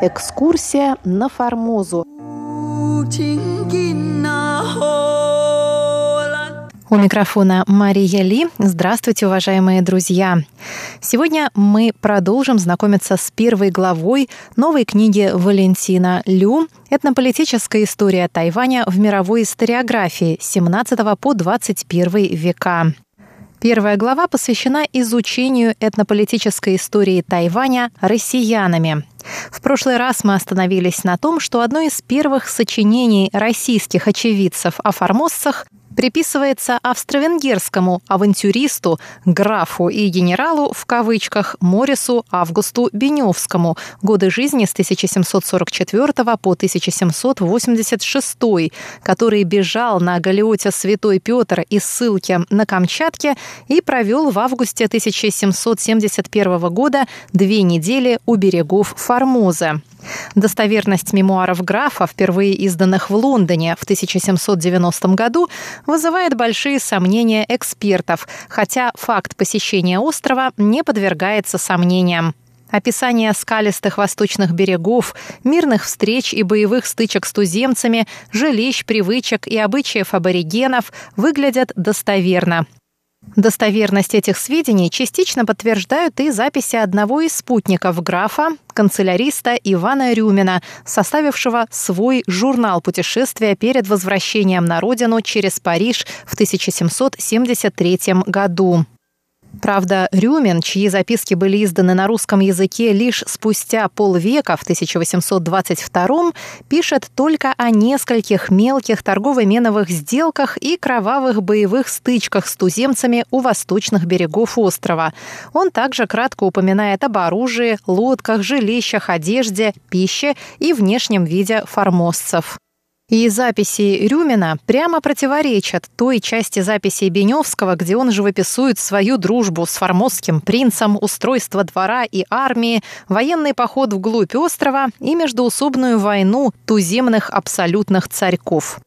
Экскурсия на Формозу. У микрофона Мария Ли. Здравствуйте, уважаемые друзья. Сегодня мы продолжим знакомиться с первой главой новой книги Валентина Лю «Этнополитическая история Тайваня в мировой историографии 17 по 21 века». Первая глава посвящена изучению этнополитической истории Тайваня россиянами. В прошлый раз мы остановились на том, что одно из первых сочинений российских очевидцев о формоссах приписывается австро-венгерскому авантюристу, графу и генералу в кавычках Морису Августу Беневскому, годы жизни с 1744 по 1786, который бежал на галеоте Святой Петр из ссылки на Камчатке и провел в августе 1771 года две недели у берегов Формозы. Достоверность мемуаров графа, впервые изданных в Лондоне в 1790 году, вызывает большие сомнения экспертов, хотя факт посещения острова не подвергается сомнениям. Описание скалистых восточных берегов, мирных встреч и боевых стычек с туземцами, жилищ, привычек и обычаев аборигенов выглядят достоверно. Достоверность этих сведений частично подтверждают и записи одного из спутников графа, канцеляриста Ивана Рюмина, составившего свой журнал путешествия перед возвращением на родину через Париж в 1773 году. Правда, Рюмин, чьи записки были изданы на русском языке лишь спустя полвека, в 1822 пишет только о нескольких мелких торгово-меновых сделках и кровавых боевых стычках с туземцами у восточных берегов острова. Он также кратко упоминает об оружии, лодках, жилищах, одежде, пище и внешнем виде формозцев. И записи Рюмина прямо противоречат той части записей Беневского, где он живописует свою дружбу с формозским принцем, устройство двора и армии, военный поход вглубь острова и междуусобную войну туземных абсолютных царьков.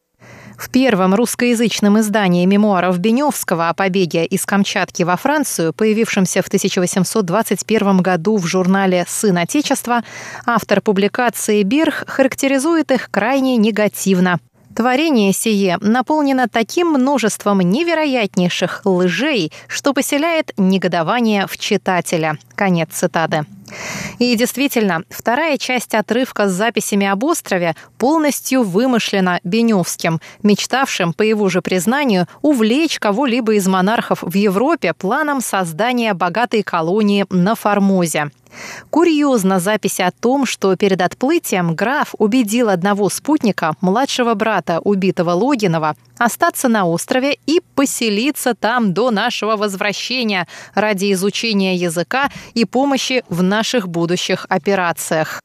В первом русскоязычном издании мемуаров Беневского о побеге из Камчатки во Францию, появившемся в 1821 году в журнале «Сын Отечества», автор публикации Бирх характеризует их крайне негативно. Творение сие наполнено таким множеством невероятнейших лжей, что поселяет негодование в читателя. Конец цитаты. И действительно, вторая часть отрывка с записями об острове полностью вымышлена Беневским, мечтавшим, по его же признанию, увлечь кого-либо из монархов в Европе планом создания богатой колонии на Формозе. Курьезна запись о том, что перед отплытием граф убедил одного спутника, младшего брата убитого Логинова, остаться на острове и поселиться там до нашего возвращения ради изучения языка и помощи в наших будущих операциях.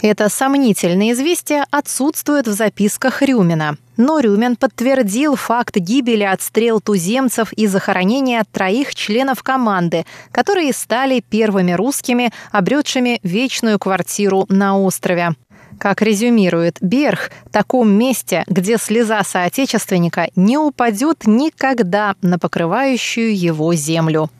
Это сомнительное известие отсутствует в записках Рюмина. Но Рюмин подтвердил факт гибели от стрел туземцев и захоронения троих членов команды, которые стали первыми русскими, обретшими вечную квартиру на острове. Как резюмирует Берх, таком месте, где слеза соотечественника не упадет никогда на покрывающую его землю.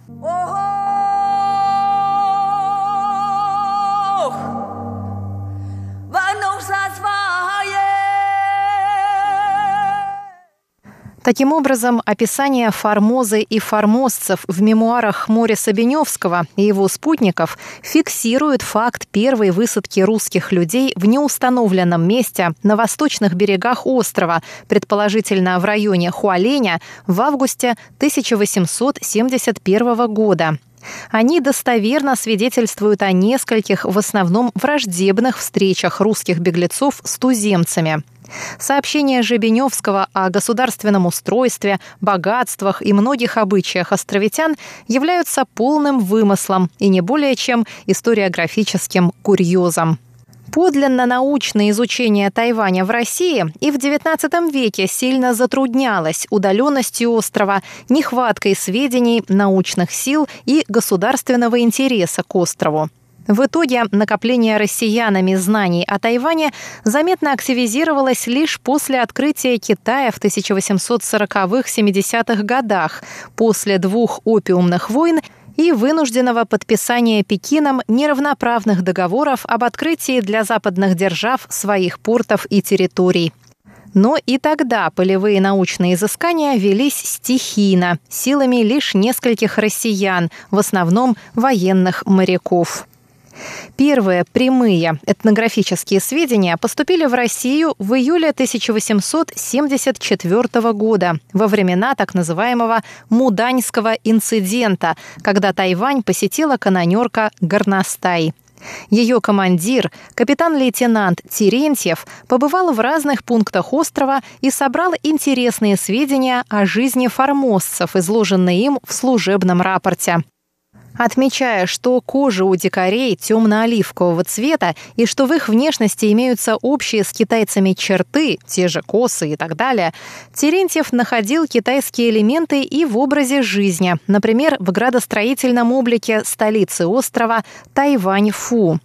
Таким образом, описание Формозы и формозцев в мемуарах Мориса Беневского и его спутников фиксирует факт первой высадки русских людей в неустановленном месте на восточных берегах острова, предположительно в районе Хуаленя, в августе 1871 года. Они достоверно свидетельствуют о нескольких, в основном враждебных встречах русских беглецов с туземцами. Сообщения Жебеневского о государственном устройстве, богатствах и многих обычаях островитян являются полным вымыслом и не более чем историографическим курьезом. Подлинно научное изучение Тайваня в России и в XIX веке сильно затруднялось удаленностью острова, нехваткой сведений, научных сил и государственного интереса к острову. В итоге накопление россиянами знаний о Тайване заметно активизировалось лишь после открытия Китая в 1840-70-х годах, после двух опиумных войн и вынужденного подписания Пекином неравноправных договоров об открытии для западных держав своих портов и территорий. Но и тогда полевые научные изыскания велись стихийно, силами лишь нескольких россиян, в основном военных моряков. Первые прямые этнографические сведения поступили в Россию в июле 1874 года, во времена так называемого Муданьского инцидента, когда Тайвань посетила канонерка Горностай. Ее командир, капитан-лейтенант Терентьев, побывал в разных пунктах острова и собрал интересные сведения о жизни формозцев, изложенные им в служебном рапорте отмечая, что кожа у дикарей темно-оливкового цвета и что в их внешности имеются общие с китайцами черты, те же косы и так далее, Терентьев находил китайские элементы и в образе жизни, например, в градостроительном облике столицы острова Тайвань-Фу.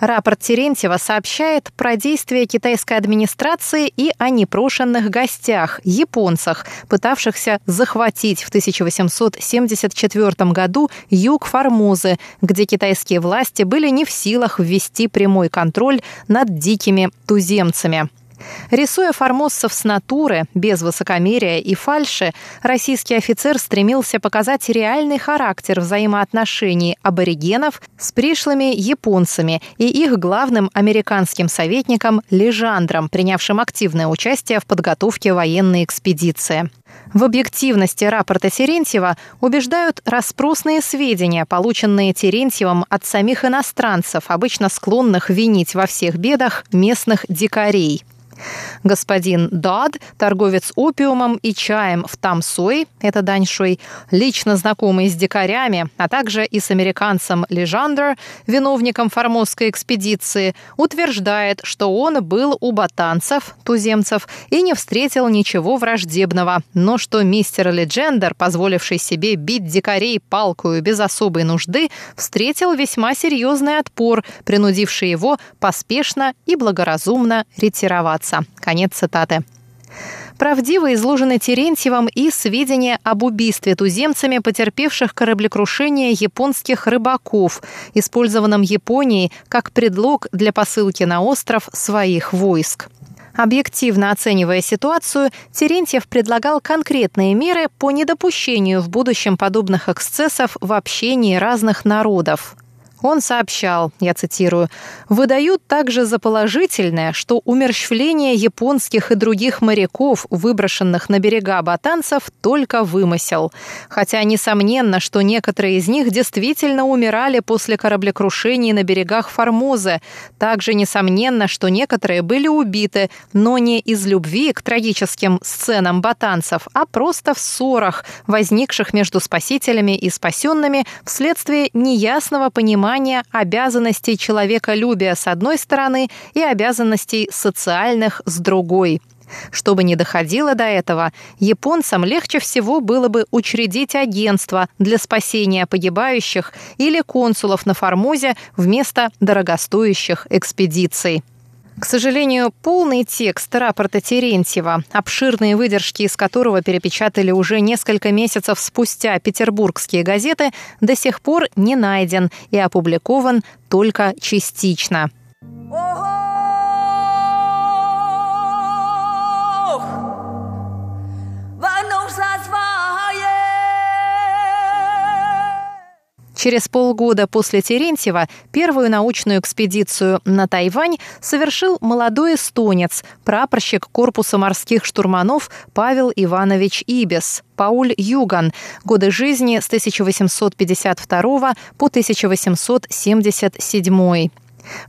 Рапорт Терентьева сообщает про действия китайской администрации и о непрошенных гостях, японцах, пытавшихся захватить в 1874 году юг Формозы, где китайские власти были не в силах ввести прямой контроль над дикими туземцами. Рисуя формоссов с натуры, без высокомерия и фальши, российский офицер стремился показать реальный характер взаимоотношений аборигенов с пришлыми японцами и их главным американским советником Лежандром, принявшим активное участие в подготовке военной экспедиции. В объективности рапорта Терентьева убеждают распросные сведения, полученные Терентьевым от самих иностранцев, обычно склонных винить во всех бедах местных дикарей. Господин Дад, торговец опиумом и чаем в Тамсой, это Даньшуй, лично знакомый с дикарями, а также и с американцем Лежандер, виновником формозской экспедиции, утверждает, что он был у батанцев, туземцев, и не встретил ничего враждебного, но что мистер Леджендер, позволивший себе бить дикарей палкою без особой нужды, встретил весьма серьезный отпор, принудивший его поспешно и благоразумно ретироваться лица. Конец цитаты. Правдиво изложены Терентьевым и сведения об убийстве туземцами потерпевших кораблекрушение японских рыбаков, использованном Японией как предлог для посылки на остров своих войск. Объективно оценивая ситуацию, Терентьев предлагал конкретные меры по недопущению в будущем подобных эксцессов в общении разных народов. Он сообщал, я цитирую, «выдают также за положительное, что умерщвление японских и других моряков, выброшенных на берега батанцев, только вымысел. Хотя несомненно, что некоторые из них действительно умирали после кораблекрушений на берегах Формозы. Также несомненно, что некоторые были убиты, но не из любви к трагическим сценам батанцев, а просто в ссорах, возникших между спасителями и спасенными вследствие неясного понимания понимания обязанностей человеколюбия с одной стороны и обязанностей социальных с другой. Чтобы не доходило до этого, японцам легче всего было бы учредить агентство для спасения погибающих или консулов на Формозе вместо дорогостоящих экспедиций. К сожалению, полный текст рапорта Терентьева, обширные выдержки из которого перепечатали уже несколько месяцев спустя петербургские газеты, до сих пор не найден и опубликован только частично. Через полгода после Терентьева первую научную экспедицию на Тайвань совершил молодой эстонец, прапорщик корпуса морских штурманов Павел Иванович Ибис, Пауль Юган, годы жизни с 1852 по 1877.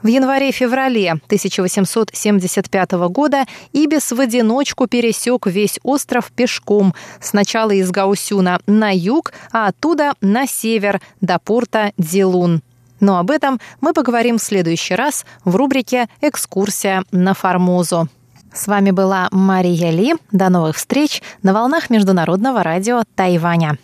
В январе-феврале 1875 года Ибис в одиночку пересек весь остров пешком, сначала из Гаусюна на юг, а оттуда на север до порта Дилун. Но об этом мы поговорим в следующий раз в рубрике «Экскурсия на Формозу». С вами была Мария Ли. До новых встреч на волнах Международного радио Тайваня.